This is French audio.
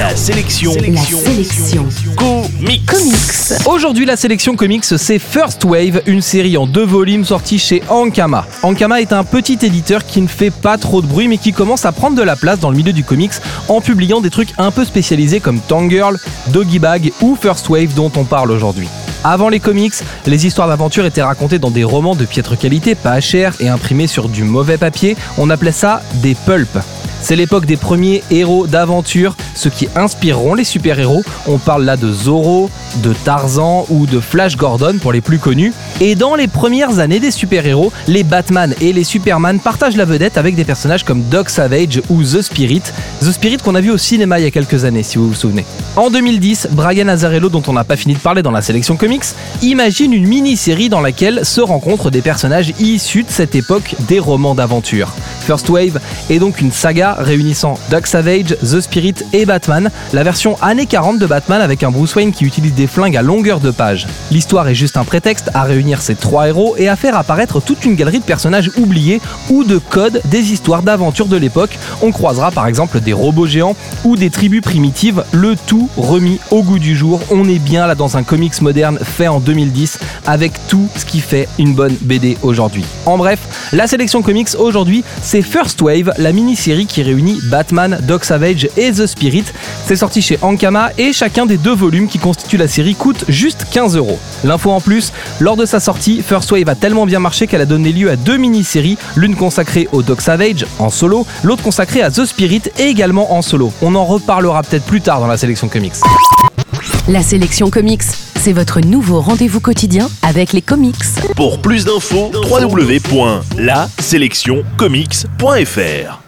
La sélection. La sélection. Comics. Comics. Aujourd'hui, la sélection comics, c'est First Wave, une série en deux volumes sortie chez Ankama. Ankama est un petit éditeur qui ne fait pas trop de bruit, mais qui commence à prendre de la place dans le milieu du comics en publiant des trucs un peu spécialisés comme Tangirl, Doggy Bag ou First Wave dont on parle aujourd'hui. Avant les comics, les histoires d'aventure étaient racontées dans des romans de piètre qualité, pas chers et imprimés sur du mauvais papier. On appelait ça des pulps. C'est l'époque des premiers héros d'aventure, ceux qui inspireront les super-héros. On parle là de Zorro, de Tarzan ou de Flash Gordon pour les plus connus. Et dans les premières années des super-héros, les Batman et les Superman partagent la vedette avec des personnages comme Doc Savage ou The Spirit. The Spirit qu'on a vu au cinéma il y a quelques années, si vous vous souvenez. En 2010, Brian Azzarello, dont on n'a pas fini de parler dans la sélection comics, imagine une mini-série dans laquelle se rencontrent des personnages issus de cette époque des romans d'aventure. First Wave est donc une saga réunissant Doc Savage, The Spirit et Batman, la version années 40 de Batman avec un Bruce Wayne qui utilise des flingues à longueur de page. L'histoire est juste un prétexte à réunir ces trois héros et à faire apparaître toute une galerie de personnages oubliés ou de codes des histoires d'aventure de l'époque. On croisera par exemple des robots géants ou des tribus primitives, le tout remis au goût du jour. On est bien là dans un comics moderne fait en 2010 avec tout ce qui fait une bonne BD aujourd'hui. En bref, la sélection comics aujourd'hui, c'est First Wave, la mini-série qui réunit Batman, Doc Savage et The Spirit. C'est sorti chez Ankama et chacun des deux volumes qui constituent la série coûte juste 15 euros. L'info en plus, lors de sa sortie, First Wave a tellement bien marché qu'elle a donné lieu à deux mini-séries, l'une consacrée au Doc Savage en solo, l'autre consacrée à The Spirit et également en solo. On en reparlera peut-être plus tard dans la sélection comics. La sélection comics, c'est votre nouveau rendez-vous quotidien avec les comics. Pour plus d'infos, www.laselectioncomics.fr